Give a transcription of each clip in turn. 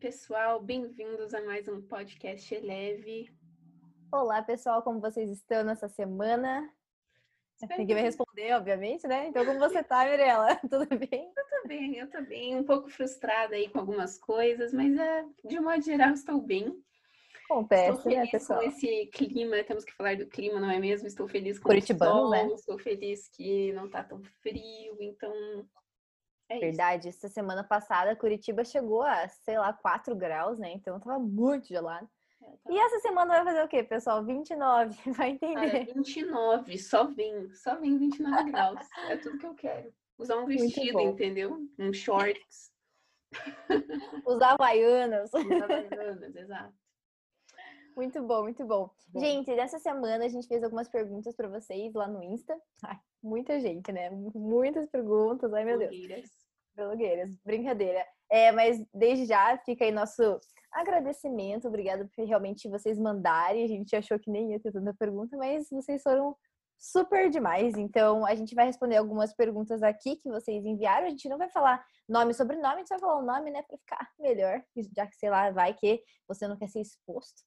pessoal, bem-vindos a mais um podcast Eleve. Olá, pessoal, como vocês estão nessa semana? Espero Ninguém vai responder, obviamente, né? Então, como você tá, Mirella? Tudo bem? Eu tô bem, eu tô bem. Um pouco frustrada aí com algumas coisas, mas é, de modo geral estou bem. Acontece, estou né, feliz né, pessoal? com esse clima, temos que falar do clima, não é mesmo? Estou feliz com Curitibano, o sol, né? estou feliz que não tá tão frio, então é isso. Verdade, essa semana passada Curitiba chegou a, sei lá, 4 graus, né? Então tava muito gelado. É, tá E essa semana vai fazer o quê, pessoal? 29, vai Cara, entender. 29, só vem, só vem 29 graus. É tudo que eu quero. Usar um vestido, entendeu? Um shorts. Usar havaianas. Usar bananas, exato. Muito bom, muito bom. Bom. Gente, nessa semana a gente fez algumas perguntas pra vocês lá no Insta. Ai, muita gente, né? Muitas perguntas. Ai, meu Deus. Blogueiras. Brincadeira. É, mas desde já fica aí nosso agradecimento. Obrigada por realmente vocês mandarem. A gente achou que nem ia ter tanta pergunta, mas vocês foram super demais. Então, a gente vai responder algumas perguntas aqui que vocês enviaram. A gente não vai falar nome e sobrenome, a gente vai falar o nome, né, para ficar melhor, já que sei lá, vai que você não quer ser exposto.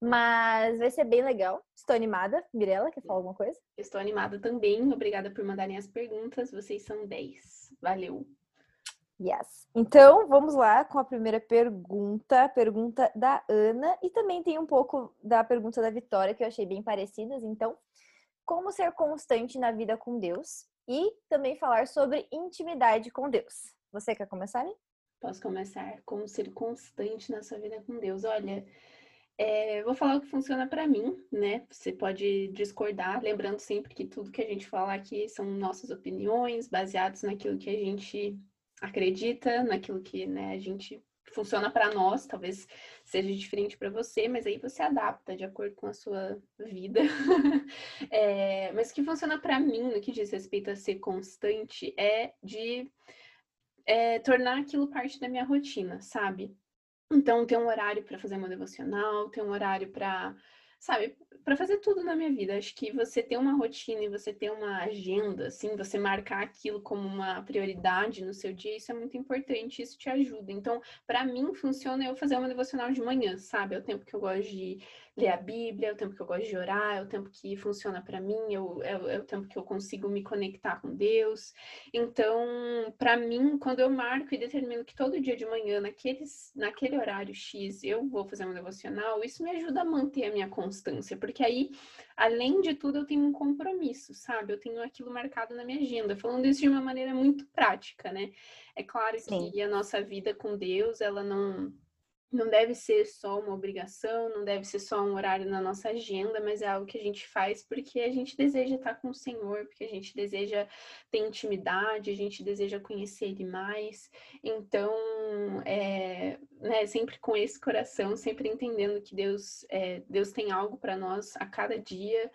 Mas vai ser bem legal. Estou animada. Mirella, quer falar alguma coisa? Estou animada também. Obrigada por mandarem as perguntas. Vocês são 10. Valeu. Yes. Então, vamos lá com a primeira pergunta, pergunta da Ana, e também tem um pouco da pergunta da Vitória, que eu achei bem parecidas. Então, como ser constante na vida com Deus? E também falar sobre intimidade com Deus. Você quer começar, né? Posso começar como ser constante na sua vida com Deus. Olha, é, vou falar o que funciona para mim, né? Você pode discordar, lembrando sempre que tudo que a gente fala aqui são nossas opiniões, baseados naquilo que a gente acredita, naquilo que né, a gente funciona para nós, talvez seja diferente para você, mas aí você adapta de acordo com a sua vida. É, mas o que funciona para mim, no que diz respeito a ser constante, é de é, tornar aquilo parte da minha rotina, sabe? Então, ter um horário para fazer meu devocional, ter um horário para, sabe, para fazer tudo na minha vida. Acho que você ter uma rotina e você ter uma agenda, assim, você marcar aquilo como uma prioridade no seu dia, isso é muito importante, isso te ajuda. Então, para mim, funciona eu fazer uma devocional de manhã, sabe? É o tempo que eu gosto de ler a Bíblia, é o tempo que eu gosto de orar, é o tempo que funciona para mim, eu, é, o- é o tempo que eu consigo me conectar com Deus. Então, para mim, quando eu marco e determino que todo dia de manhã, naqueles, naquele horário X, eu vou fazer um devocional, isso me ajuda a manter a minha constância, porque aí, além de tudo, eu tenho um compromisso, sabe? Eu tenho aquilo marcado na minha agenda, falando isso de uma maneira muito prática, né? É claro Sim. que a nossa vida com Deus, ela não não deve ser só uma obrigação, não deve ser só um horário na nossa agenda, mas é algo que a gente faz porque a gente deseja estar com o Senhor, porque a gente deseja ter intimidade, a gente deseja conhecer Ele mais. Então, é, né, sempre com esse coração, sempre entendendo que Deus, é, Deus tem algo para nós a cada dia.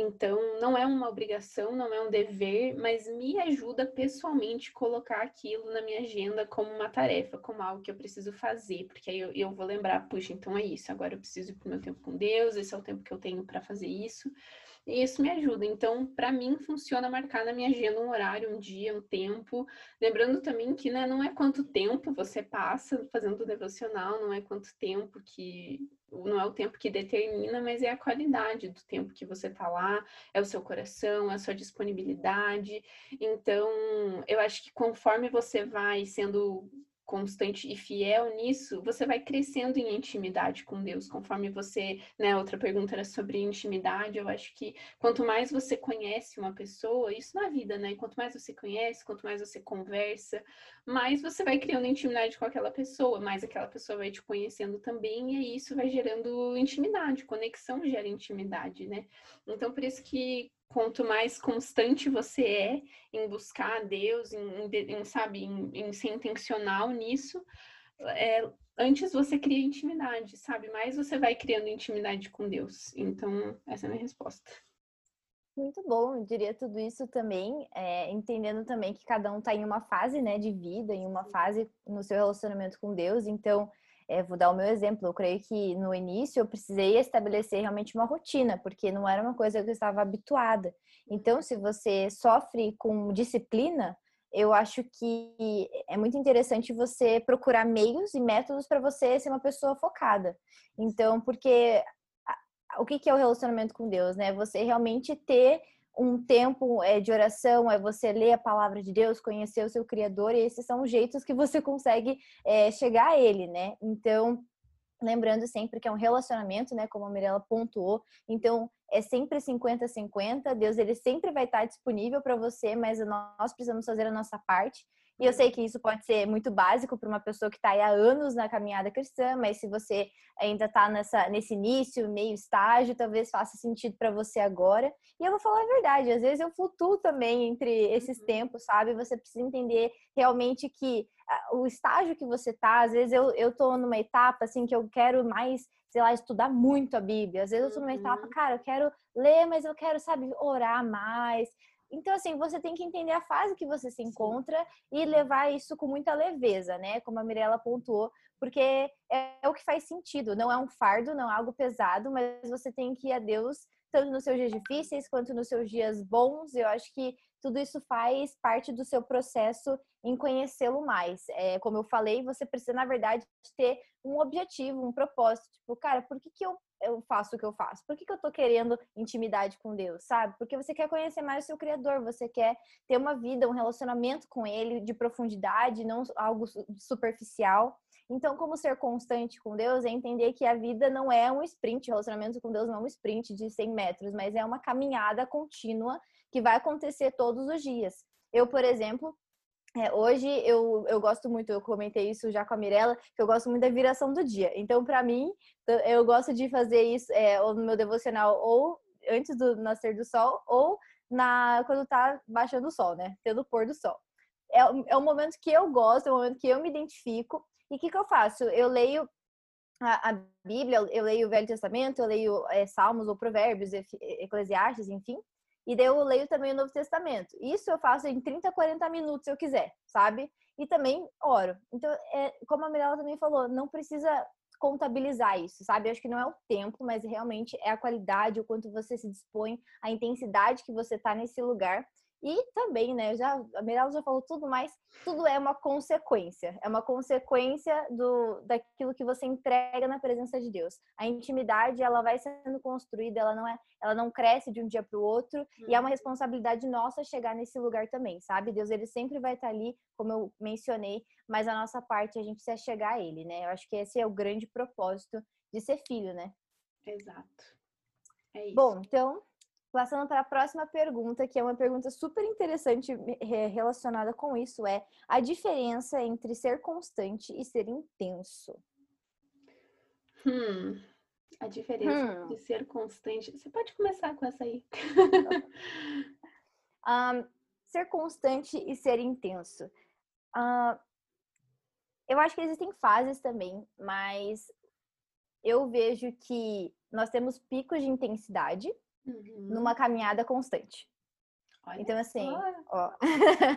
Então, não é uma obrigação, não é um dever, mas me ajuda pessoalmente colocar aquilo na minha agenda como uma tarefa, como algo que eu preciso fazer, porque aí eu, eu vou lembrar, puxa, então é isso, agora eu preciso ir pro meu tempo com Deus, esse é o tempo que eu tenho para fazer isso. E isso me ajuda. Então, para mim, funciona marcar na minha agenda um horário, um dia, um tempo. Lembrando também que né, não é quanto tempo você passa fazendo o devocional, não é quanto tempo que não é o tempo que determina, mas é a qualidade do tempo que você tá lá, é o seu coração, é a sua disponibilidade. Então, eu acho que conforme você vai sendo constante e fiel nisso, você vai crescendo em intimidade com Deus, conforme você, né, outra pergunta era sobre intimidade, eu acho que quanto mais você conhece uma pessoa, isso na vida, né, quanto mais você conhece, quanto mais você conversa, mais você vai criando intimidade com aquela pessoa, mais aquela pessoa vai te conhecendo também, e aí isso vai gerando intimidade, conexão gera intimidade, né? Então, por isso que quanto mais constante você é em buscar a Deus, em, em, em, sabe, em, em ser intencional nisso, é, antes você cria intimidade, sabe? Mais você vai criando intimidade com Deus. Então, essa é a minha resposta. Muito bom, eu diria tudo isso também, é, entendendo também que cada um está em uma fase, né, de vida, em uma fase no seu relacionamento com Deus. Então, é, vou dar o meu exemplo. Eu creio que no início eu precisei estabelecer realmente uma rotina, porque não era uma coisa que eu estava habituada. Então, se você sofre com disciplina, eu acho que é muito interessante você procurar meios e métodos para você ser uma pessoa focada. Então, porque o que é o relacionamento com Deus, né? Você realmente ter um tempo é, de oração, é você ler a palavra de Deus, conhecer o seu Criador, e esses são os jeitos que você consegue é, chegar a Ele, né? Então, lembrando sempre que é um relacionamento, né? Como a Mirella pontuou. Então, é sempre 50-50. Deus, ele sempre vai estar disponível para você, mas nós precisamos fazer a nossa parte. E eu sei que isso pode ser muito básico para uma pessoa que está há anos na caminhada cristã, mas se você ainda está nesse início, meio estágio, talvez faça sentido para você agora. E eu vou falar a verdade, às vezes eu flutuo também entre esses uhum. tempos, sabe? Você precisa entender realmente que o estágio que você tá, às vezes eu, eu tô numa etapa assim que eu quero mais, sei lá, estudar muito a Bíblia. Às vezes eu tô numa etapa, uhum. cara, eu quero ler, mas eu quero, sabe, orar mais. Então, assim, você tem que entender a fase que você se encontra e levar isso com muita leveza, né? Como a Mirella pontuou, porque é, é o que faz sentido. Não é um fardo, não é algo pesado, mas você tem que ir a Deus tanto nos seus dias difíceis quanto nos seus dias bons. Eu acho que tudo isso faz parte do seu processo em conhecê-lo mais. É, como eu falei, você precisa, na verdade, ter um objetivo, um propósito. Tipo, cara, por que, que eu, eu faço o que eu faço? Por que, que eu tô querendo intimidade com Deus, sabe? Porque você quer conhecer mais o seu Criador, você quer ter uma vida, um relacionamento com Ele de profundidade, não algo superficial. Então, como ser constante com Deus é entender que a vida não é um sprint, o relacionamento com Deus não é um sprint de 100 metros, mas é uma caminhada contínua que vai acontecer todos os dias. Eu, por exemplo, é, hoje eu, eu gosto muito, eu comentei isso já com a Mirella, que eu gosto muito da viração do dia. Então, para mim, eu gosto de fazer isso é, ou no meu devocional ou antes do nascer do sol ou na quando tá baixando o sol, né? Tendo o pôr do sol. É, é um momento que eu gosto, é um momento que eu me identifico. E o que, que eu faço? Eu leio a, a, Bíblia, eu leio o Velho Testamento, eu leio é, Salmos ou Provérbios, Eclesiastes, enfim. E daí eu leio também o Novo Testamento. Isso eu faço em 30, 40 minutos, se eu quiser, sabe? E também oro. Então, é, como a Mirella também falou, não precisa contabilizar isso, sabe? Eu acho que não é o tempo, mas realmente é a qualidade, o quanto você se dispõe, a intensidade que você tá nesse lugar. E também, né, já, a Mirella já falou tudo, mas tudo é uma consequência. É uma consequência do, daquilo que você entrega na presença de Deus. A intimidade, ela vai sendo construída, ela não é, ela não cresce de um dia para o outro, uhum. e é uma uhum. responsabilidade nossa chegar nesse lugar também, sabe? Deus, ele sempre vai estar ali, como eu mencionei, mas a nossa parte, a gente precisa chegar a ele, né? Eu acho que esse é o grande propósito de ser filho, né? Exato. É isso. Bom, então, Passando para a próxima pergunta, que é uma pergunta super interessante relacionada com isso, é a diferença entre ser constante e ser intenso. Hum, a diferença hum. de ser constante. Você pode começar com essa aí. um, ser constante e ser intenso. Uh, eu acho que existem fases também, mas eu vejo que nós temos picos de intensidade uhum. numa caminhada constante. Olha então, assim, ó.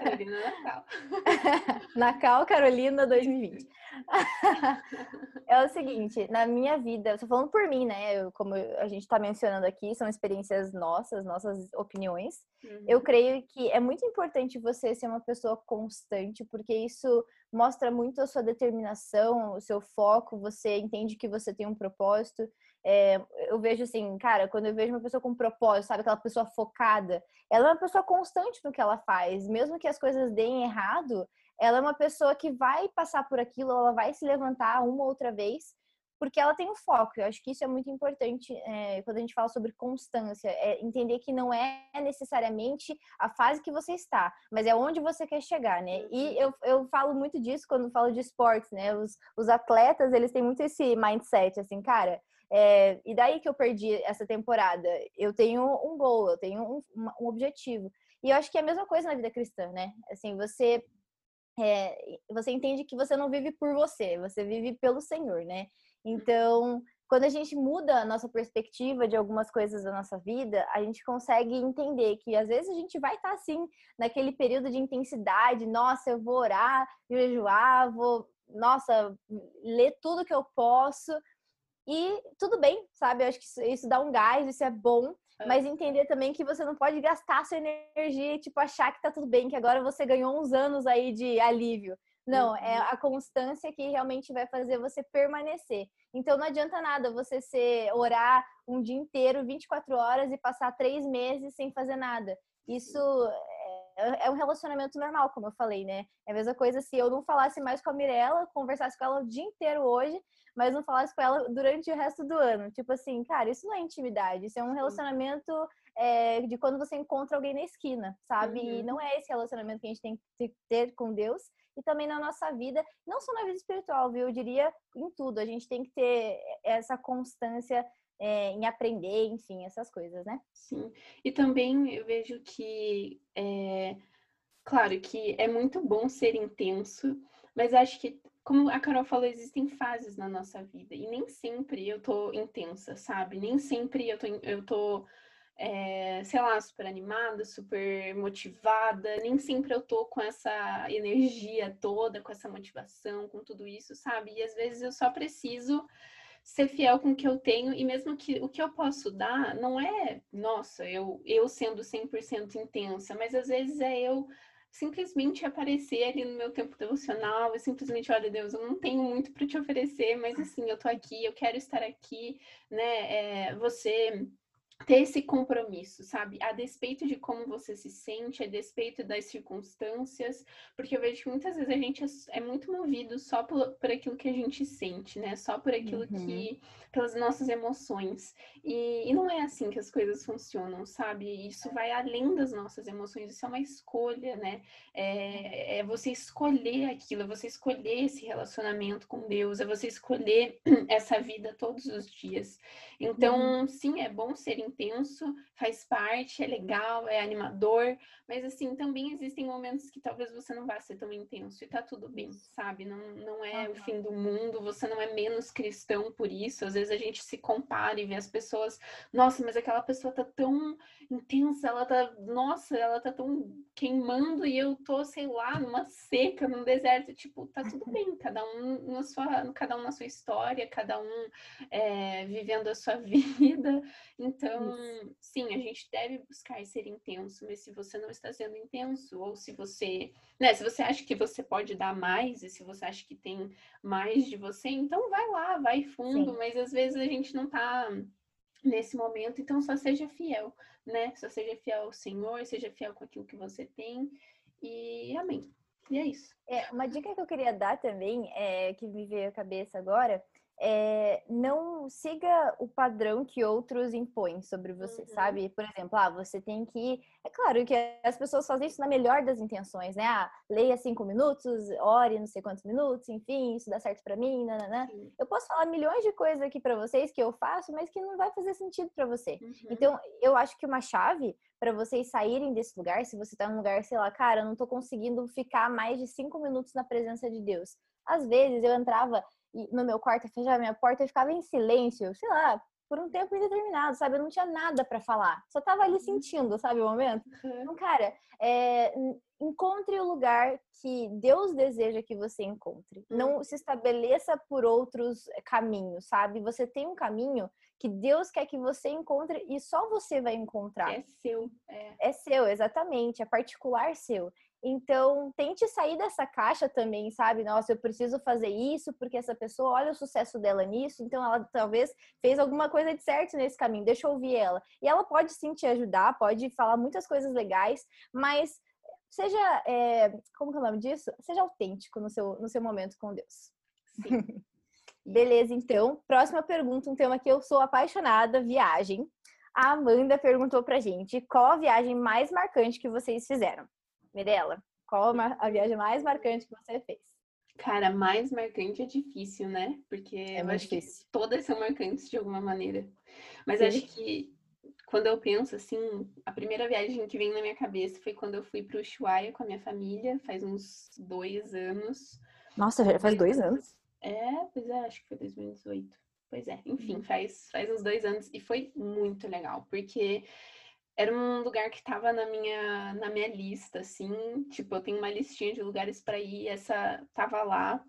Carolina Nacal. Nacal Carolina 2020. é o seguinte, na minha vida, estou falando por mim, né? Eu, como a gente está mencionando aqui, são experiências nossas, nossas opiniões. Uhum. Eu creio que é muito importante você ser uma pessoa constante, porque isso mostra muito a sua determinação, o seu foco, você entende que você tem um propósito. É, eu vejo assim, cara, quando eu vejo uma pessoa com propósito, sabe, aquela pessoa focada, ela é uma pessoa constante no que ela faz, mesmo que as coisas deem errado, ela é uma pessoa que vai passar por aquilo, ela vai se levantar uma outra vez, porque ela tem um foco. Eu acho que isso é muito importante é, quando a gente fala sobre constância, é entender que não é necessariamente a fase que você está, mas é onde você quer chegar, né? E uhum. eu, eu falo muito disso quando falo de esportes, né? Os, os atletas, eles têm muito esse mindset, assim, cara, é, e daí que eu perdi essa temporada. Eu tenho um gol, eu tenho um, um, objetivo. E eu acho que é a mesma coisa na vida cristã, né? Assim, você é, você entende que você não vive por você, você vive pelo Senhor, né? Então, quando a gente muda a nossa perspectiva de algumas coisas da nossa vida, a gente consegue entender que às vezes a gente vai estar assim, naquele período de intensidade, nossa, eu vou orar, jejuar, vou, nossa, ler tudo que eu posso, e tudo bem, sabe? Eu acho que isso, isso dá um gás, isso é bom. mas entender também que você não pode gastar sua energia e, tipo, achar que tá tudo bem, que agora você ganhou uns anos aí de alívio. Não, é uhum. a constância que realmente vai fazer você permanecer. Então não adianta nada você ser, orar um dia inteiro, 24 horas e passar três meses sem fazer nada. Isso é, é um relacionamento normal, como eu falei, né? É a mesma coisa se eu não falasse mais com a Mirella, conversasse com ela o dia inteiro hoje, mas não falasse com ela durante o resto do ano. Tipo assim, cara, isso não é intimidade, isso é um relacionamento é, de quando você encontra alguém na esquina, sabe? Uhum. E não é esse relacionamento que a gente tem que ter com Deus e também na nossa vida, não só na vida espiritual, viu? Eu diria em tudo. A gente tem que ter essa constância é, em aprender, enfim, essas coisas, né? Sim. E também eu vejo que, é, claro, que é muito bom ser intenso, mas acho que como a Carol falou, existem fases na nossa vida e nem sempre eu tô intensa, sabe? Nem sempre eu tô, eu tô é, sei lá, super animada, super motivada. Nem sempre eu tô com essa energia toda, com essa motivação, com tudo isso, sabe? E às vezes eu só preciso ser fiel com o que eu tenho e mesmo que o que eu posso dar não é, nossa, eu, eu sendo 100% intensa, mas às vezes é eu simplesmente aparecer ali no meu tempo devocional e simplesmente, olha, Deus, eu não tenho muito para te oferecer, mas assim, eu tô aqui, eu quero estar aqui, né? É, você ter esse compromisso, sabe? A despeito de como você se sente, a despeito das circunstâncias, porque eu vejo que muitas vezes a gente é, é muito movido só por, por aquilo que a gente sente, né? Só por aquilo uhum. que. pelas nossas emoções. E, e, não é assim que as coisas funcionam, sabe? Isso vai além das nossas emoções, isso é uma escolha, né? É, é você escolher aquilo, é você escolher esse relacionamento com Deus, é você escolher essa vida todos os dias. Então, uhum. sim, é bom ser intenso, faz parte, é legal, é animador, mas assim, também existem momentos que talvez você não vá ser tão intenso e tá tudo bem, sabe? Não, não é uhum. o fim do mundo, você não é menos cristão por isso. Às vezes a gente se compara e vê as pessoas, nossa, mas aquela pessoa tá tão intensa, ela tá, nossa, ela tá tão queimando e eu tô, sei lá, numa seca, num deserto, tipo, tá tudo bem, cada um na sua, cada um na sua história, cada um é, vivendo a sua vida. Então, Isso. sim, a gente deve buscar ser intenso, mas se você não está sendo intenso, ou se você, né, se você acha que você pode dar mais, e se você acha que tem mais de você, então vai lá, vai fundo, sim. mas às vezes a gente não tá nesse momento, então só seja fiel, né? Só seja fiel ao Senhor, seja fiel com aquilo que você tem, e amém. E é isso. É, uma dica que eu queria dar também, é, que me veio à cabeça agora, é, não siga o padrão que outros impõem sobre você, uhum. sabe? Por exemplo, ah, você tem que. É claro que as pessoas fazem isso na melhor das intenções, né? Ah, leia cinco minutos, ore não sei quantos minutos, enfim, isso dá certo para mim, né? Eu posso falar milhões de coisas aqui para vocês que eu faço, mas que não vai fazer sentido para você. Uhum. Então, eu acho que uma chave para vocês saírem desse lugar, se você tá num lugar, sei lá, cara, eu não tô conseguindo ficar mais de cinco minutos na presença de Deus. Às vezes eu entrava no meu quarto, eu fechava minha porta e ficava em silêncio, sei lá, por um tempo indeterminado, sabe? Eu não tinha nada para falar, só tava ali uhum. sentindo, sabe, o momento. Uhum. Então, cara, é, encontre o lugar que Deus deseja que você encontre. Não uhum. se estabeleça por outros caminhos, sabe? Você tem um caminho que Deus quer que você encontre e só você vai encontrar. É seu. É, é seu, exatamente. É particular seu. Então, tente sair dessa caixa também, sabe? Nossa, eu preciso fazer isso porque essa pessoa, olha o sucesso dela nisso, então ela talvez fez alguma coisa de certo nesse caminho, deixa eu ouvir ela. E ela pode sim te ajudar, pode falar muitas coisas legais, mas seja, é, como é o nome disso? Seja autêntico no seu, no seu momento com Deus. Sim. Beleza, então. Próxima pergunta, um tema que eu sou apaixonada, viagem. A Amanda perguntou pra gente qual a viagem mais marcante que vocês fizeram. Mirella, qual a viagem mais marcante que você fez? Cara, mais marcante é difícil, né? Porque é eu acho difícil. que todas são marcantes de alguma maneira. Mas Sim. acho que quando eu penso assim, a primeira viagem que vem na minha cabeça foi quando eu fui para o Ushuaia com a minha família, faz uns dois anos. Nossa, já faz dois anos? É, pois é, acho que foi 2018. Pois é, enfim, uhum. faz, faz uns dois anos e foi muito legal, porque era um lugar que estava na minha, na minha lista, assim, tipo, eu tenho uma listinha de lugares para ir, essa tava lá.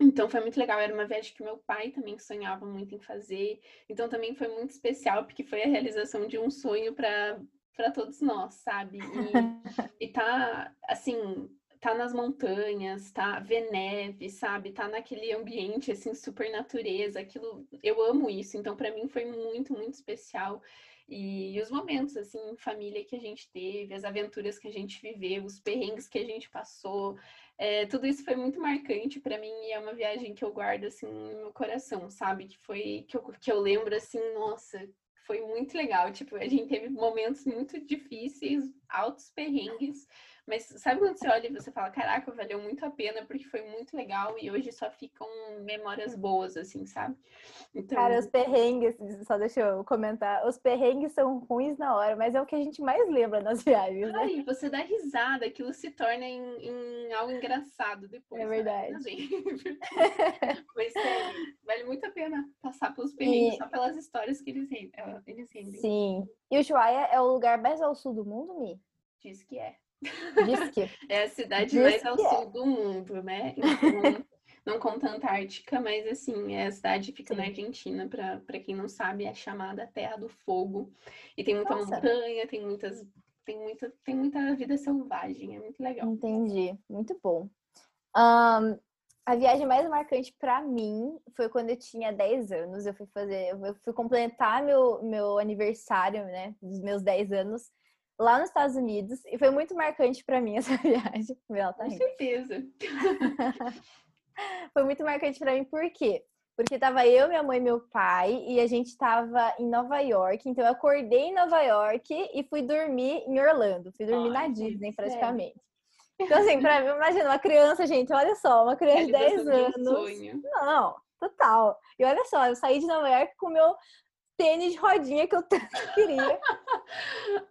Então foi muito legal, era uma viagem que meu pai também sonhava muito em fazer. Então também foi muito especial, porque foi a realização de um sonho para para todos nós, sabe? E, e tá assim, tá nas montanhas, tá ver neve, sabe? Tá naquele ambiente assim super natureza, aquilo eu amo isso. Então para mim foi muito, muito especial. E, os momentos assim em família que a gente teve, as aventuras que a gente viveu, os perrengues que a gente passou, é, tudo isso foi muito marcante para mim e é uma viagem que eu guardo assim no meu coração, sabe? Que foi que eu, que eu lembro assim, nossa, foi muito legal. Tipo, a gente teve momentos muito difíceis, altos perrengues, mas sabe quando você olha e você fala, caraca, valeu muito a pena porque foi muito legal e hoje só ficam memórias boas, assim, sabe? Então... Cara, os perrengues, só deixa eu comentar, os perrengues são ruins na hora, mas é o que a gente mais lembra nas viagens, né? Aí, você dá risada, aquilo se torna em, em algo engraçado depois. É verdade. mas sério, vale muito a pena passar pelos perrengues e... só pelas histórias que eles, eles rendem. Sim. E o Ushuaia é o lugar mais ao sul do mundo, Mi? Diz que é. É a cidade mais ao sul é. do mundo, né? Então, não conta a Antártica, mas assim, é a cidade fica Sim. na Argentina, para quem não sabe, é chamada Terra do Fogo. E tem muita Nossa. montanha, tem muitas. Tem muita, tem muita vida selvagem, é muito legal. Entendi, muito bom. Um, a viagem mais marcante para mim foi quando eu tinha 10 anos. Eu fui fazer, eu fui completar meu, meu aniversário, né, dos meus 10 anos lá nos Estados Unidos e foi muito marcante para mim essa viagem. Tá Com certeza. foi muito marcante para mim por quê? Porque tava eu, minha mãe e meu pai e a gente tava em Nova York, então eu acordei em Nova York e fui dormir em Orlando, fui dormir Ai, na Disney praticamente. Então assim, para mim, imagina uma criança, gente, olha só, uma criança de 10 anos. Sonho. Não, total. E olha só, eu saí de Nova York com meu tênis de rodinha que eu tanto queria.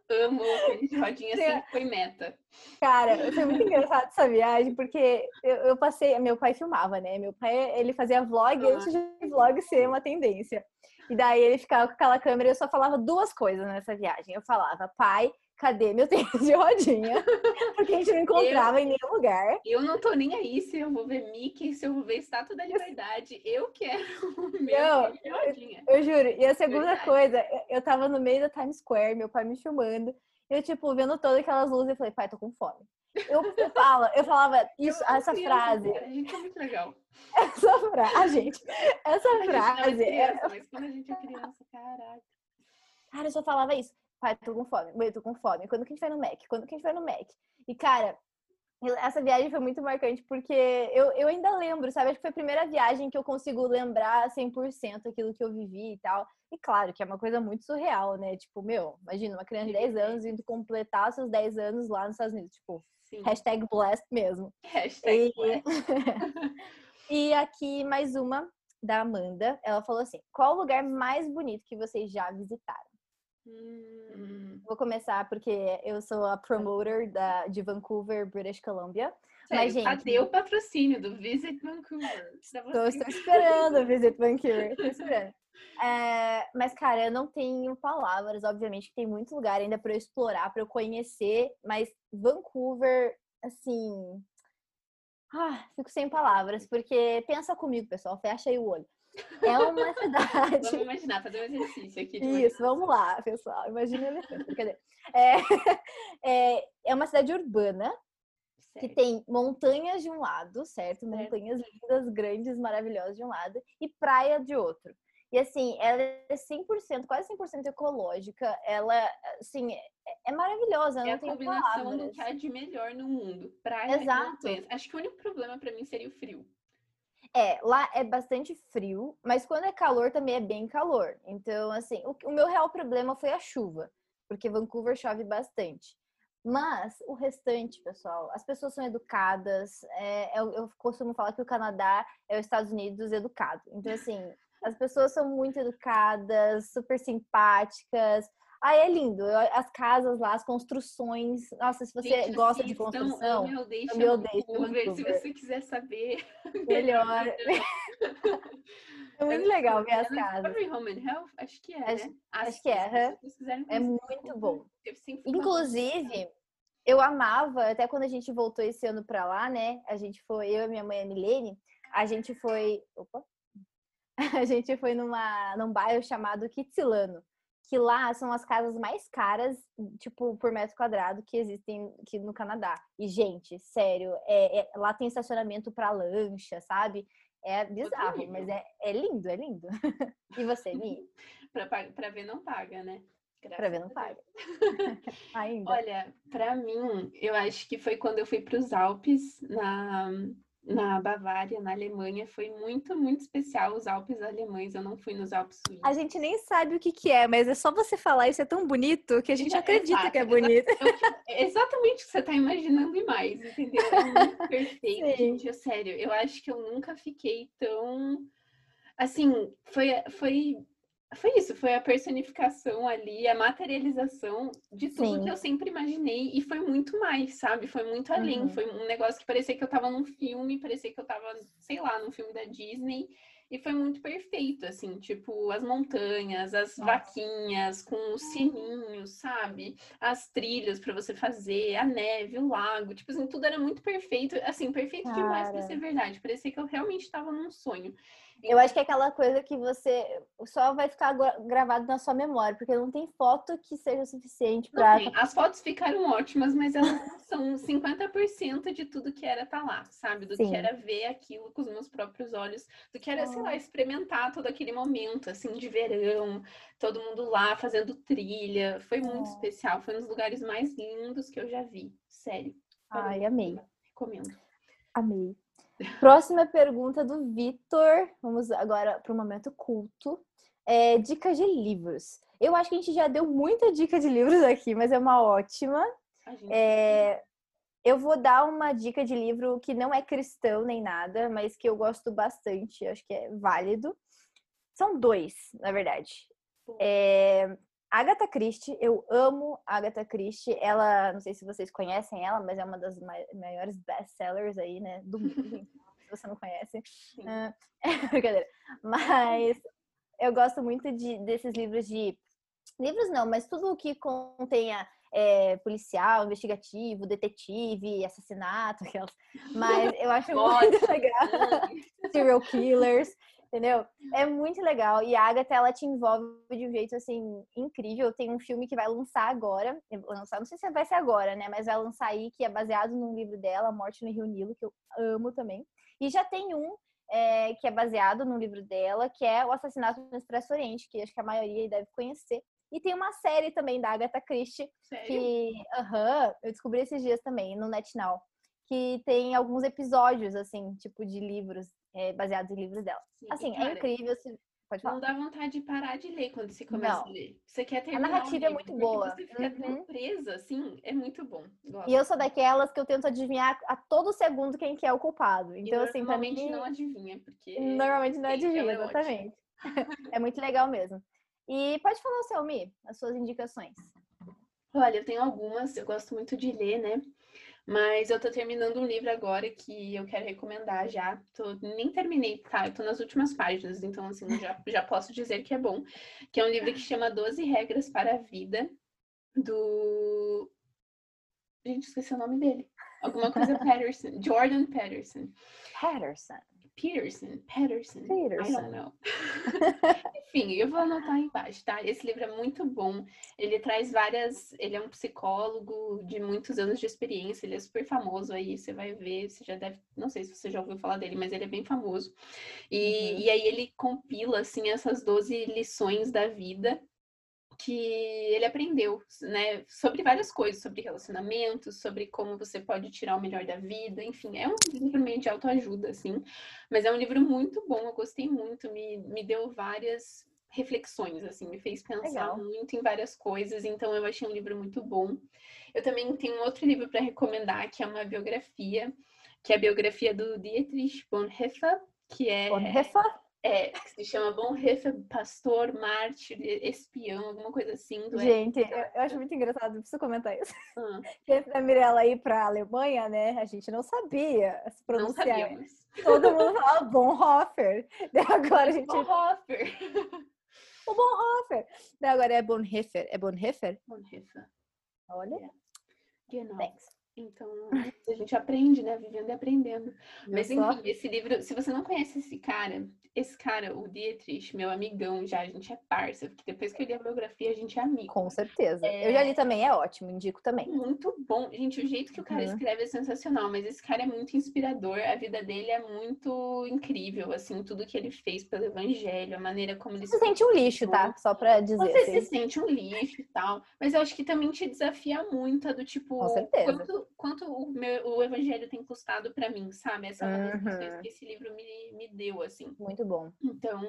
Amo tênis de rodinha, sempre foi meta. Cara, foi muito engraçado essa viagem, porque eu, eu, passei, meu pai filmava, né? Meu pai, ele fazia vlog ah. antes de vlog ser uma tendência. E daí ele ficava com aquela câmera e eu só falava duas coisas nessa viagem. Eu falava, pai, cadê meu tênis de rodinha? Porque a gente não encontrava eu, em nenhum lugar. Eu não tô nem aí se eu vou ver Mickey, se eu vou ver Estátua da Liberdade. Eu quero o meu não, tênis de rodinha. Eu, eu, juro. E a segunda Verdade. coisa, eu tava no meio da Times Square, meu pai me filmando. Eu, tipo, vendo todas aquelas luzes, eu falei, pai, tô com fome. Eu, eu, falo, eu falava isso, eu, essa frase. A gente é muito legal. Essa frase, a gente, essa a frase. Gente é criança, mas quando a gente é criança, caraca. Cara, eu só falava isso pai, tô com fome, mãe, tô com fome. Quando que a gente vai no Mac? Quando que a gente vai no Mac? E, cara, essa viagem foi muito marcante porque eu, eu ainda lembro, sabe? Acho que foi a primeira viagem que eu consigo lembrar 100% aquilo que eu vivi e tal. E claro que é uma coisa muito surreal, né? Tipo, meu, imagina uma criança de 10 anos indo completar seus 10 anos lá nos Estados Unidos. Tipo, Sim. hashtag blessed mesmo. Hashtag e... e aqui mais uma da Amanda. Ela falou assim: qual o lugar mais bonito que vocês já visitaram? Hum. Vou começar porque eu sou a promoter da, de Vancouver, British Columbia. Sério, Mas, gente, cadê o patrocínio do Visit Vancouver? Estou, estou esperando o Visit Vancouver. Estou esperando. É, mas, cara, eu não tenho palavras. Obviamente que tem muito lugar ainda para eu explorar, para eu conhecer. Mas Vancouver, assim. Ah, fico sem palavras, porque pensa comigo, pessoal. Fecha aí o olho. É uma cidade. Vamos imaginar, fazer um exercício aqui. Isso, vamos lá, pessoal. Imagina elefante. Cadê? É, é, é uma cidade urbana certo. que tem montanhas de um lado, certo? certo? Montanhas lindas, grandes, maravilhosas de um lado e praia de outro. E assim, ela é 100%, quase 100% ecológica. Ela, assim, é, é maravilhosa. É a combinação do que há de melhor no mundo. Praia Exato. e. Acho que o único problema para mim seria o frio. É, lá é bastante frio, mas quando é calor também é bem calor. Então, assim, o, o meu real problema foi a chuva, porque Vancouver chove bastante. Mas o restante, pessoal, as pessoas são educadas. É, eu, eu, costumo falar que o Canadá é os Estados Unidos educado. Então, assim, as pessoas são muito educadas, super simpáticas. Ah, é lindo. As casas lá, as construções. Nossa, se você Gente, gosta de construção, eu me odeio. Eu me odeio se você quiser saber. Melhor. é muito legal ver as casas. Home and Health? Acho que é, acho, né? Acho que é. É muito bom. Inclusive, eu amava, até quando a gente voltou esse ano pra lá, né? A gente foi, eu e minha mãe, a Milene, a gente foi. Opa! A gente foi numa, num bairro chamado Kitsilano, que lá são as casas mais caras, tipo, por metro quadrado que existem aqui no Canadá. E, gente, sério, é, é lá tem estacionamento para lancha, sabe? É bizarro, mas é, é lindo, é lindo. e você, Mi? pra, ver não paga, né? Pra ver não paga. Ainda. Olha, para mim, eu acho que foi quando eu fui para os Alpes, na, na Bavária, na Alemanha, foi muito, muito especial os Alpes alemães. Eu não fui nos Alpes suíços. A gente nem sabe o que, que é, mas é só você falar isso é tão bonito que a gente acredita Exato, que é bonito. É exatamente o que você está imaginando e mais, entendeu? É muito perfeito, Sim. gente. É sério, eu acho que eu nunca fiquei tão. Assim, foi, foi foi isso, foi a personificação ali, a materialização de tudo Sim. que eu sempre imaginei e foi muito mais, sabe? Foi muito além, uhum. foi um negócio que parecia que eu tava num filme, parecia que eu tava, sei lá, num filme da Disney e foi muito perfeito, assim, tipo, as montanhas, as Nossa. vaquinhas com os sininhos, sabe? As trilhas para você fazer, a neve, o lago, tipo assim, tudo era muito perfeito, assim, perfeito Cara. demais para ser verdade. Parecia que eu realmente estava num sonho. Eu acho que é aquela coisa que você só vai ficar gravado na sua memória, porque não tem foto que seja suficiente para. As fotos ficaram ótimas, mas elas são 50% de tudo que era estar tá lá, sabe? Do Sim. que era ver aquilo com os meus próprios olhos, do que era, sei lá, experimentar todo aquele momento, assim, de verão, todo mundo lá fazendo trilha. Foi muito especial, foi um dos lugares mais lindos que eu já vi, sério. Ai, amei. Recomendo. Amei. Próxima pergunta do Vitor. Vamos agora para o momento culto. É, dicas de livros. Eu acho que a gente já deu muita dica de livros aqui, mas é uma ótima. É, eu vou dar uma dica de livro que não é cristão nem nada, mas que eu gosto bastante, acho que é válido. São dois, na verdade. É, Agatha Christie, eu amo Agatha Christie. Ela, não sei se vocês conhecem ela, mas é uma das maiores best-sellers aí, né, do mundo. se você não conhece. Uh, é brincadeira. Mas eu gosto muito de, desses livros de... Livros não, mas tudo que contenha é, policial, investigativo, detetive, assassinato, aquelas. Mas eu acho muito legal. Serial killers entendeu? É muito legal. E a Agatha, ela te envolve de um jeito, assim, incrível. Tem um filme que vai lançar agora, lançar, não sei se vai ser agora, né? Mas vai lançar aí, que é baseado num livro dela, Morte no Rio Nilo, que eu amo também. E já tem um é, que é baseado no livro dela, que é O Assassinato no Expresso Oriente, que acho que a maioria deve conhecer. E tem uma série também da Agatha Christie, Sério? que uh -huh, eu descobri esses dias também, no NetNow, que tem alguns episódios, assim, tipo de livros é, baseados em livros dela. Sim, assim, é cara, é incrível. Se... Pode falar. Não dá vontade de parar de ler quando você começa não. a ler. Você quer terminar A narrativa é muito boa. Você fica uhum. presa, assim, é muito bom. Gosto. E eu sou daquelas que eu tento adivinhar a todo segundo quem que é o culpado. Então, e assim, normalmente mim... não adivinha, porque. Normalmente não adivinha, é exatamente. é muito legal mesmo. E pode falar o seu, Mi, as suas indicações. Olha, eu tenho algumas, eu gosto muito de ler, né? Mas eu tô terminando um livro agora que eu quero recomendar já. Tô, nem terminei, tá? Eu tô nas últimas páginas, então assim, já, já posso dizer que é bom. Que é um livro que chama 12 Regras para a Vida, do. Gente, esqueci o nome dele. Alguma coisa Patterson. Jordan Patterson. Patterson. Peterson, Patterson, Peterson. I don't know. Enfim, eu vou anotar aí embaixo, tá? Esse livro é muito bom. Ele traz várias. Ele é um psicólogo de muitos anos de experiência. Ele é super famoso aí. Você vai ver, você já deve. Não sei se você já ouviu falar dele, mas ele é bem famoso. E, uhum. e aí ele compila, assim, essas 12 lições da vida que ele aprendeu, né, sobre várias coisas, sobre relacionamentos, sobre como você pode tirar o melhor da vida, enfim, é um livro meio de autoajuda, assim, mas é um livro muito bom, eu gostei muito, me, me deu várias reflexões, assim, me fez pensar Legal. muito em várias coisas, então eu achei um livro muito bom. Eu também tenho outro livro para recomendar, que é uma biografia, que é a biografia do Dietrich Bonhoeffer, que é... Bonhoeffer? É, que se chama Bonhoeffer, pastor, mártir, espião, alguma coisa assim. Do gente, eu, eu, acho muito engraçado, preciso comentar isso. Ah. Antes da Mirella ir para a Alemanha, né, a gente não sabia se pronunciar. Não sabíamos. Todo mundo falava Bonhoeffer. Agora a gente... Bonhoeffer. O Bonhoeffer. Agora é Bonhoeffer. É Bonhoeffer? Bonhoeffer. Olha. Yeah. Genau. Thanks. Então, a gente aprende, né? Vivendo e aprendendo. Mas, enfim, esse livro, se você não conhece esse cara, esse cara, o Dietrich, meu amigão já, a gente é parça, porque depois que eu li a biografia, a gente é amigo. Com certeza. É... Eu já li também, é ótimo, indico também. Muito bom. Gente, o jeito que o cara uhum. escreve é sensacional, mas esse cara é muito inspirador, a vida dele é muito incrível, assim, tudo que ele fez pelo evangelho, a maneira como ele... Você se sente um lixo, tá? Só pra dizer. Você assim. se sente um lixo e tal, mas eu acho que também te desafia muito a do tipo... Com certeza. Quanto, quanto o, meu, o evangelho tem custado para mim, sabe? Essa é uma das uhum. que esse livro me, me deu, assim. Muito bom. Então,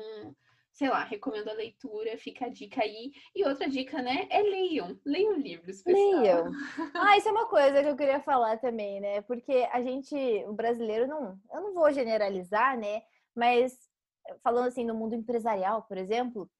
sei lá, recomendo a leitura, fica a dica aí. E outra dica, né, é leiam. Leiam livros, pessoal. Leiam. Ah, isso é uma coisa que eu queria falar também, né? Porque a gente, o brasileiro, não, eu não vou generalizar, né? Mas falando assim no mundo empresarial, por exemplo,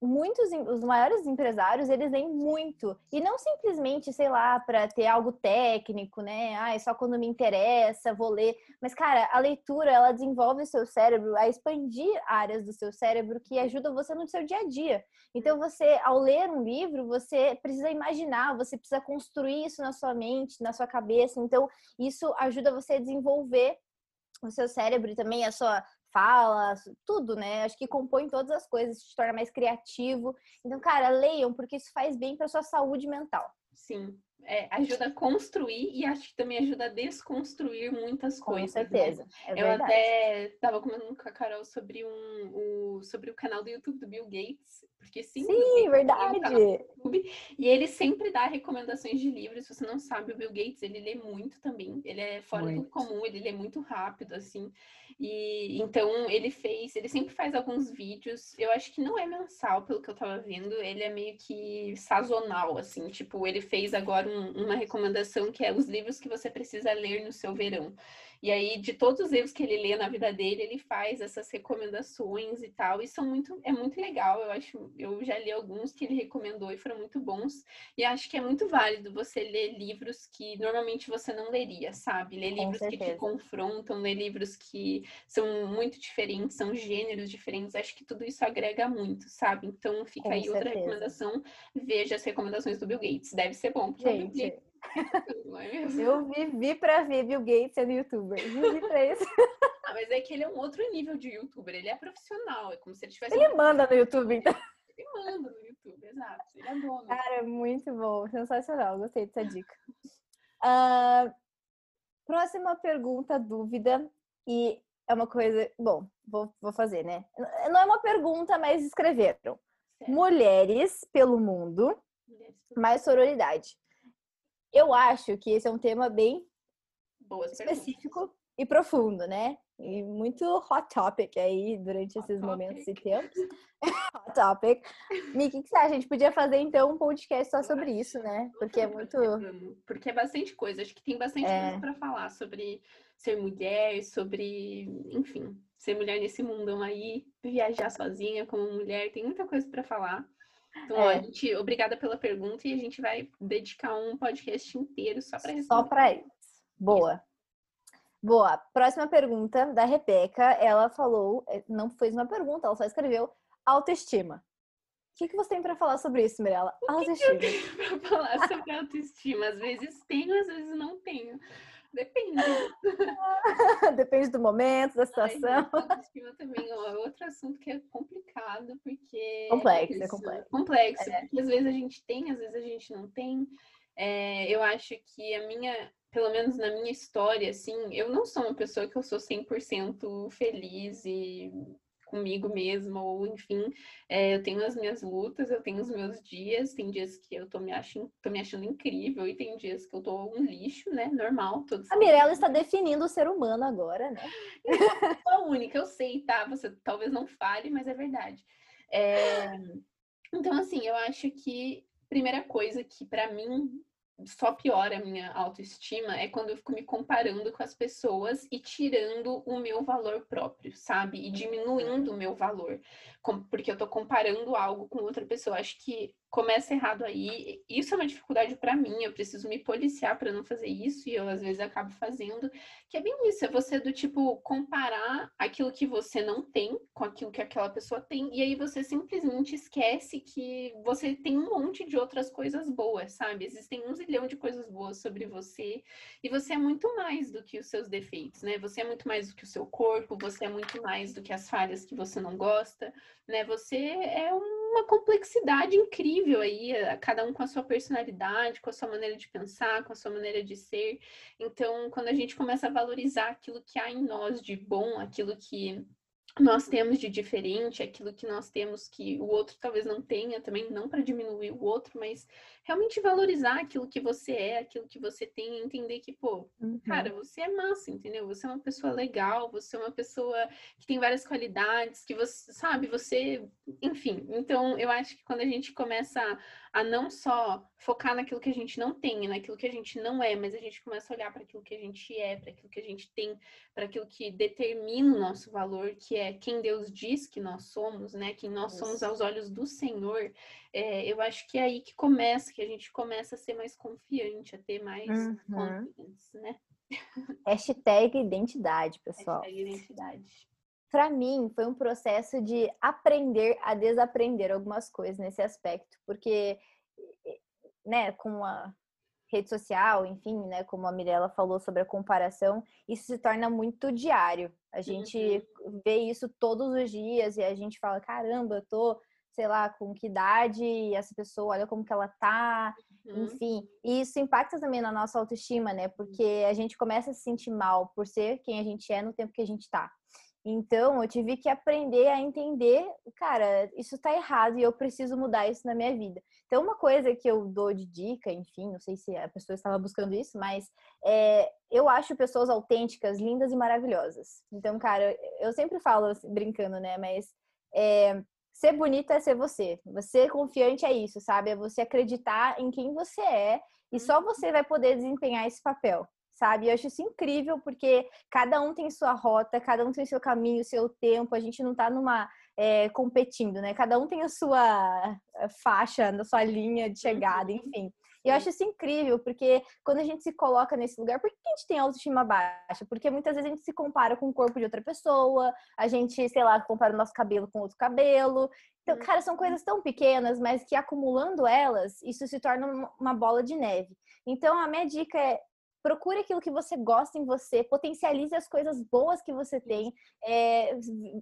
muitos os maiores empresários eles leem muito. E não simplesmente sei lá para ter algo técnico né? Ah é só quando me interessa vou ler. Mas cara a leitura ela desenvolve o seu cérebro a expandir áreas do seu cérebro que ajudam você no seu dia a dia. Então você ao ler um livro você precisa imaginar você precisa construir isso na sua mente na sua cabeça. Então isso ajuda você a desenvolver o seu cérebro e também a sua fala, tudo, né? Acho que compõe todas as coisas, te torna mais criativo. Então, cara, leiam, porque isso faz bem para sua saúde mental. Sim, é, ajuda a construir e acho que também ajuda a desconstruir muitas coisas. Com né? certeza. Né? É eu até estava comentando com a Carol sobre um o, sobre o canal do YouTube do Bill Gates, porque sim, sim verdade. YouTube, e ele sempre dá recomendações de livros. Se você não sabe, o Bill Gates ele lê muito também. Ele é fora muito. do comum, ele lê muito rápido assim. E então ele fez, ele sempre faz alguns vídeos. Eu acho que não é mensal, pelo que eu tava vendo. Ele é meio que sazonal, assim. Tipo, ele fez agora um, uma recomendação que é os livros que você precisa ler no seu verão. E aí, de todos os livros que ele lê na vida dele, ele faz essas recomendações e tal. E são muito, é muito legal. Eu acho, eu já li alguns que ele recomendou e foram muito bons. E acho que é muito válido você ler livros que normalmente você não leria, sabe? Ler livros que te confrontam, ler livros que são muito diferentes, são gêneros diferentes. Acho que tudo isso agrega muito, sabe? Então fica Com aí certeza. outra recomendação. Veja as recomendações do Bill Gates. Deve ser bom, porque Gente. É eu vivi pra ver Bill Gates sendo youtuber. Vivi pra isso. Ah, mas é que ele é um outro nível de youtuber. Ele é profissional. É como se ele tivesse. Ele manda no YouTube, então. Ele manda no YouTube, exato. Ele é dono. Cara, muito bom. Sensacional. Gostei dessa dica. Uh, próxima pergunta, dúvida. E é uma coisa. Bom, vou, vou fazer, né? Não é uma pergunta, mas escreveram. Certo. Mulheres pelo mundo, mais sororidade. Eu acho que esse é um tema bem Boas específico perguntas. e profundo, né? E muito hot topic aí durante hot esses topic. momentos e tempos. hot topic. Miki, o que você acha? A gente podia fazer então um podcast só sobre isso, né? Porque é muito. Porque é bastante coisa. Acho que tem bastante é... coisa para falar sobre ser mulher, sobre, enfim, ser mulher nesse mundão aí, viajar sozinha como mulher. Tem muita coisa para falar. Então, é. ó, a gente, obrigada pela pergunta e a gente vai dedicar um podcast inteiro só para responder. Só para isso. Boa. Boa. Próxima pergunta da Rebeca. Ela falou, é, não fez uma pergunta, ela só escreveu autoestima. O que, que você tem para falar sobre isso, Mirella? Autoestima. O que, que eu tenho para falar sobre autoestima? Às vezes tenho, às vezes não tenho. Depende. Depende do momento, da situação. Ai, autoestima também é outro assunto que é complicado, porque. Complexo, é, é complexo. Complexo, é. porque às vezes a gente tem, às vezes a gente não tem. É, eu acho que a minha, pelo menos na minha história, assim, eu não sou uma pessoa que eu sou 100% feliz e comigo mesma, ou enfim, é, eu tenho as minhas lutas, eu tenho os meus dias, tem dias que eu tô me achando, tô me achando incrível e tem dias que eu tô um lixo, né? Normal, todos. A Mirella está definindo o ser humano agora, né? Eu sou única, eu sei, tá? Você talvez não fale, mas é verdade. É... Então, assim, eu acho que primeira coisa que para mim só piora a minha autoestima é quando eu fico me comparando com as pessoas e tirando o meu valor próprio, sabe? E diminuindo o meu valor, porque eu tô comparando algo com outra pessoa. Acho que começa errado aí. Isso é uma dificuldade para mim, eu preciso me policiar para não fazer isso e eu às vezes acabo fazendo, que é bem isso, é você do tipo comparar aquilo que você não tem com aquilo que aquela pessoa tem e aí você simplesmente esquece que você tem um monte de outras coisas boas, sabe? Existem um zilhão de coisas boas sobre você e você é muito mais do que os seus defeitos, né? Você é muito mais do que o seu corpo, você é muito mais do que as falhas que você não gosta, né? Você é uma complexidade incrível aí, eh, cada um com a sua personalidade, com a sua maneira de pensar, com a sua maneira de ser. Então, quando a gente começa a valorizar aquilo que há em nós de bom, aquilo que nós temos de diferente, aquilo que nós temos que o outro talvez não tenha, também não para diminuir o outro, mas realmente valorizar aquilo que você é, aquilo que você tem, e entender que, pô, uhum. cara, você é massa, entendeu? Você é uma pessoa legal, você é uma pessoa que tem várias qualidades, que você, sabe, você, enfim. Então, eu acho que quando a gente começa a não só focar naquilo que a gente não tem, naquilo que a gente não é, mas a gente começa a olhar para aquilo que a gente é, para aquilo que a gente tem, para aquilo que determina o nosso valor, que é quem Deus diz que nós somos, né? Quem nós Isso. somos aos olhos do Senhor. É, eu acho que é aí que começa, que a gente começa a ser mais confiante, a ter mais uhum. confiança, né? Hashtag identidade, pessoal. Hashtag identidade para mim foi um processo de aprender a desaprender algumas coisas nesse aspecto, porque né, com a rede social, enfim, né, como a Mirella falou sobre a comparação, isso se torna muito diário. A gente uhum. vê isso todos os dias e a gente fala, caramba, eu tô, sei lá, com que idade e essa pessoa, olha como que ela tá, uhum. enfim. E isso impacta também na nossa autoestima, né? Porque a gente começa a se sentir mal por ser quem a gente é no tempo que a gente tá. Então, eu tive que aprender a entender, cara, isso tá errado e eu preciso mudar isso na minha vida. Então, uma coisa que eu dou de dica, enfim, não sei se a pessoa estava buscando isso, mas é, eu acho pessoas autênticas lindas e maravilhosas. Então, cara, eu sempre falo assim, brincando, né, mas é, ser bonita é ser você. Você confiante é isso, sabe? É você acreditar em quem você é e só você vai poder desempenhar esse papel sabe? Eu acho isso incrível porque cada um tem sua rota, cada um tem seu caminho, seu tempo. A gente não tá numa é, competindo, né? Cada um tem a sua eh, faixa, a sua linha de chegada, uhum. enfim. E eu acho isso incrível, porque quando a gente se coloca nesse lugar, por que a gente tem autoestima baixa? Porque muitas vezes a gente se compara com o corpo de outra pessoa, a gente, sei lá, compara o nosso cabelo com outro cabelo. Então, cara, são coisas tão pequenas, mas que acumulando elas, isso se torna uma bola de neve. Então, a minha dica é procure aquilo que você gosta em você, potencialize as coisas boas que você tem. É,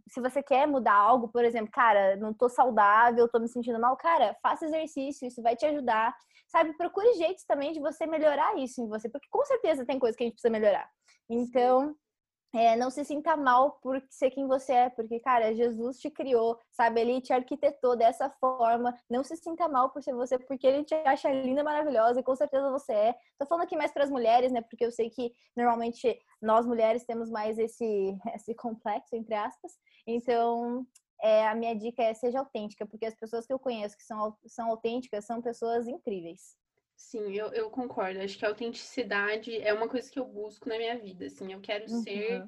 se você quer mudar algo, por exemplo, cara, não tô saudável, tô me sentindo mal, cara, faça exercício, isso vai te ajudar. Sabe, procure jeitos também de você melhorar isso em você, porque com certeza tem coisas que a gente precisa melhorar. Então, é, não se sinta mal por ser quem você é, porque, cara, Jesus te criou, sabe? Ele te arquitetou dessa forma. Não se sinta mal por ser você, porque ele te acha linda, maravilhosa, e com certeza você é. Tô falando aqui mais para as mulheres, né? Porque eu sei que normalmente nós mulheres temos mais esse, esse complexo, entre aspas. Então, é, a minha dica é seja autêntica, porque as pessoas que eu conheço que são, são autênticas são pessoas incríveis. Sim, eu, eu concordo. Acho que a autenticidade é uma coisa que eu busco na minha vida, assim. Eu quero uhum. ser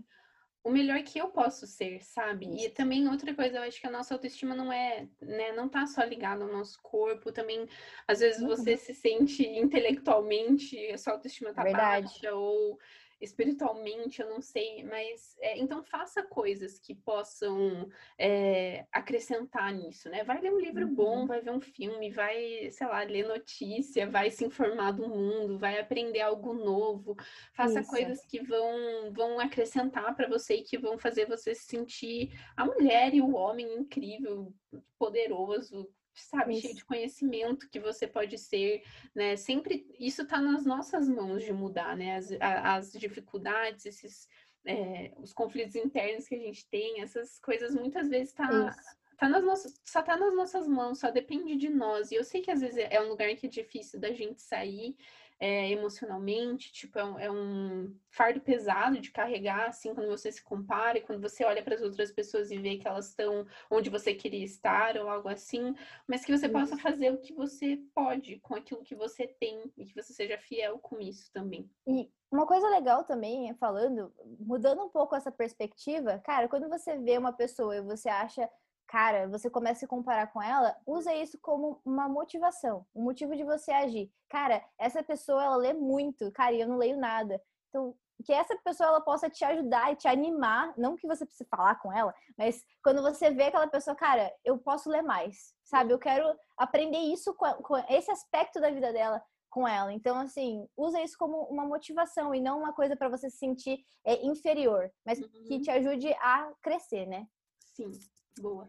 o melhor que eu posso ser, sabe? E também outra coisa, eu acho que a nossa autoestima não é, né, não tá só ligada ao nosso corpo, também às vezes uhum. você se sente intelectualmente, a sua autoestima tá Verdade. baixa ou espiritualmente, eu não sei, mas é, então faça coisas que possam é, acrescentar nisso, né? Vai ler um livro uhum. bom, vai ver um filme, vai, sei lá, ler notícia, vai se informar do mundo, vai aprender algo novo, faça Isso. coisas que vão, vão acrescentar para você e que vão fazer você se sentir a mulher e o homem incrível, poderoso, sabe, isso. cheio de conhecimento que você pode ser, né? Sempre isso está nas nossas mãos de mudar, né? As, as dificuldades, esses é, os conflitos internos que a gente tem, essas coisas muitas vezes tá, tá nas nossas, só tá nas nossas mãos, só depende de nós. E eu sei que às vezes é um lugar que é difícil da gente sair, é, emocionalmente, tipo, é um, é um, fardo pesado de carregar, assim, quando você se compara e quando você olha para as outras pessoas e vê que elas estão onde você queria estar ou algo assim, mas que você possa fazer o que você pode com aquilo que você tem e que você seja fiel com isso também. E uma coisa legal também, falando, mudando um pouco essa perspectiva, cara, quando você vê uma pessoa e você acha cara, você começa a se comparar com ela, usa isso como uma motivação, um motivo de você agir. Cara, essa pessoa, ela lê muito, cara, e eu não leio nada. Então, que essa pessoa ela possa te ajudar e te animar, não que você precise falar com ela, mas quando você vê aquela pessoa, cara, eu posso ler mais, sabe? Eu quero aprender isso com, com esse aspecto da vida dela com ela. Então, assim, usa isso como uma motivação e não uma coisa para você se sentir é, inferior, mas uhum. que te ajude a crescer, né? Sim, boa.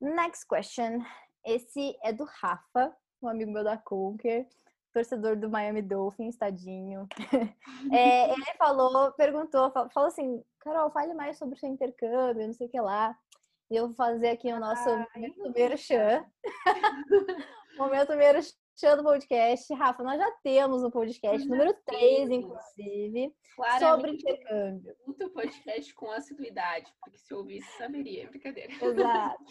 Next question. Esse é do Rafa, um amigo meu da Conquer, torcedor do Miami Dolphins, tadinho. É, ele falou, perguntou, falou assim, Carol, fale mais sobre o seu intercâmbio, não sei o que lá. E eu vou fazer aqui o nosso ah, momento merchan. momento merchan do podcast. Rafa, nós já temos um podcast, número 3, inclusive, Claramente, sobre intercâmbio. Muito podcast com assiduidade, porque se ouvisse, saberia. É brincadeira. Exato.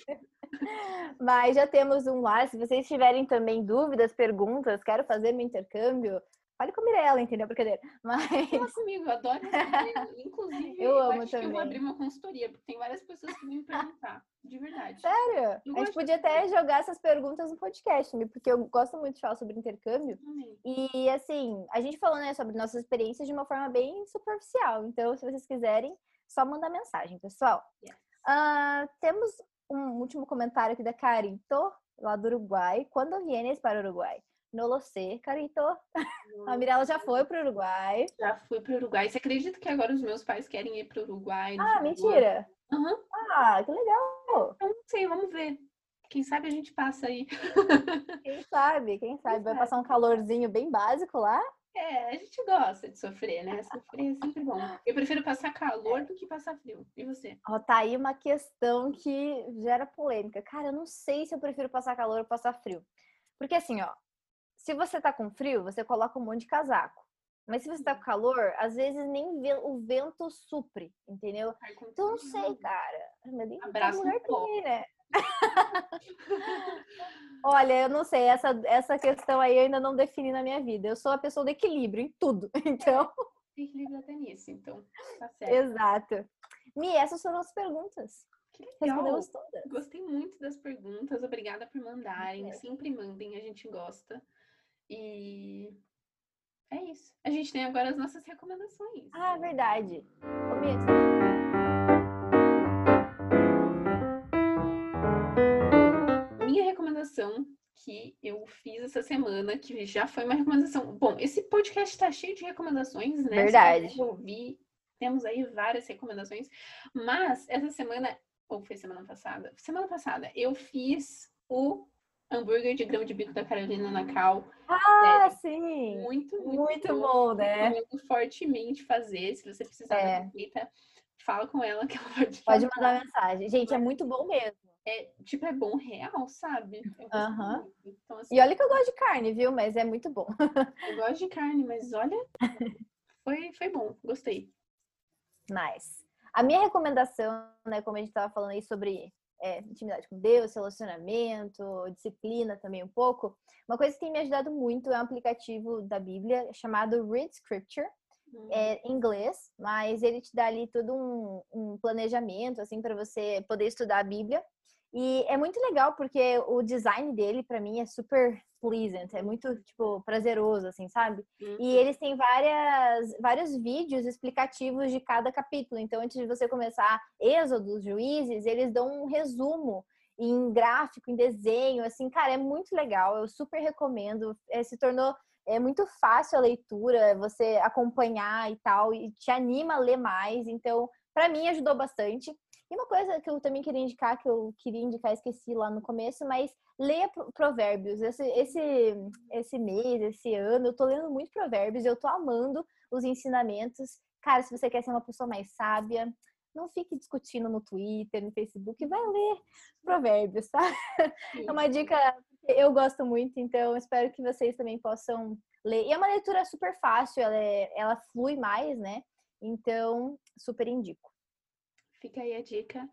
Mas já temos um lá. Se vocês tiverem também dúvidas, perguntas, quero fazer meu intercâmbio, fale com a Mirella, entendeu? Brincadeira. Mas... Fala comigo, eu adoro Inclusive, eu, amo acho também. que eu vou abrir uma consultoria, porque tem várias pessoas que vêm me perguntar. De verdade. Sério? Eu a gente podia até jogar essas perguntas no podcast, porque eu gosto muito de falar sobre intercâmbio. E, assim, a gente falou, né, sobre nossas experiências de uma forma bem superficial. Então, se vocês quiserem, só mandar mensagem, pessoal. Yes. Uh, temos um último comentário aqui da Carito, lá do Uruguai. Quando vienes para o Uruguai? No lo sé, Carito. A Mirella já foi para o Uruguai. Já fui para o Uruguai. Você acredita que agora os meus pais querem ir para o Uruguai? Ah, mentira! Uhum. Ah, que legal! Eu não sei, vamos ver. Quem sabe a gente passa aí. Quem sabe, quem sabe. Vai passar um calorzinho bem básico lá? É, a gente gosta de sofrer, né? Sofrer é sempre bom. Eu prefiro passar calor do que passar frio. E você? Ó, tá aí uma questão que gera polêmica. Cara, eu não sei se eu prefiro passar calor ou passar frio. Porque assim, ó, se você tá com frio, você coloca um monte de casaco. Mas se você tá com calor, às vezes nem o vento supre, entendeu? Então não sei, cara. Meu Deus, Abraço mulher né? Olha, eu não sei, essa, essa questão aí eu ainda não defini na minha vida. Eu sou a pessoa do equilíbrio em tudo, então. Equilíbrio até nisso, então. Tá certo. Exato. Mi, essas foram as perguntas. Que legal. Respondemos todas. Gostei muito das perguntas. Obrigada por mandarem. É. Sempre mandem, a gente gosta. E é isso. A gente tem agora as nossas recomendações. Ah, verdade. Ô, Mi, recomendação que eu fiz essa semana, que já foi uma recomendação. Bom, esse podcast está cheio de recomendações, né? Verdade. ouvir, temos aí várias recomendações, mas essa semana, ou foi semana passada? Semana passada, eu fiz o hambúrguer de grão de bico da Carolina Nacal. Ah, sim! Muito, muito, muito bom, bom, né? Recomendo fortemente fazer, se você precisar é. da receita, fala com ela que ela pode Pode mandar mensagem. Gente, é muito bom mesmo é, tipo, é bom real, sabe? Uhum. Então, assim, e olha que eu gosto de carne, viu? Mas é muito bom. eu gosto de carne, mas olha, foi, foi bom, gostei. Nice. A minha recomendação, né, como a gente estava falando aí sobre é, intimidade com Deus, relacionamento, disciplina também um pouco, uma coisa que tem me ajudado muito é um aplicativo da Bíblia chamado Read Scripture. Uhum. É em inglês, mas ele te dá ali todo um, um planejamento assim para você poder estudar a Bíblia e é muito legal porque o design dele, para mim, é super pleasant, é muito, tipo, prazeroso, assim, sabe? Uhum. E eles têm várias, vários vídeos explicativos de cada capítulo. Então, antes de você começar Êxodo, Juízes, eles dão um resumo em gráfico, em desenho, assim, cara, é muito legal, eu super recomendo. É, se tornou é muito fácil a leitura, você acompanhar e tal, e te anima a ler mais. Então, para mim ajudou bastante. E uma coisa que eu também queria indicar, que eu queria indicar, esqueci lá no começo, mas leia provérbios. Esse, esse, esse mês, esse ano, eu tô lendo muito provérbios eu tô amando os ensinamentos. Cara, se você quer ser uma pessoa mais sábia, não fique discutindo no Twitter, no Facebook, vai ler provérbios, tá? É uma dica que eu gosto muito, então espero que vocês também possam ler. E é uma leitura super fácil, ela, é, ela flui mais, né? Então, super indico. Fica aí a dica.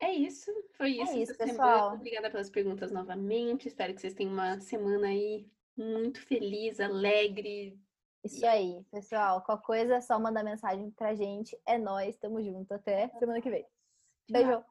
É isso, foi isso. É isso, pessoal. Obrigada pelas perguntas novamente. Espero que vocês tenham uma semana aí muito feliz, alegre. Isso aí, pessoal. Qualquer coisa, é só mandar mensagem pra gente. É nós, tamo junto. Até semana que vem. Beijo.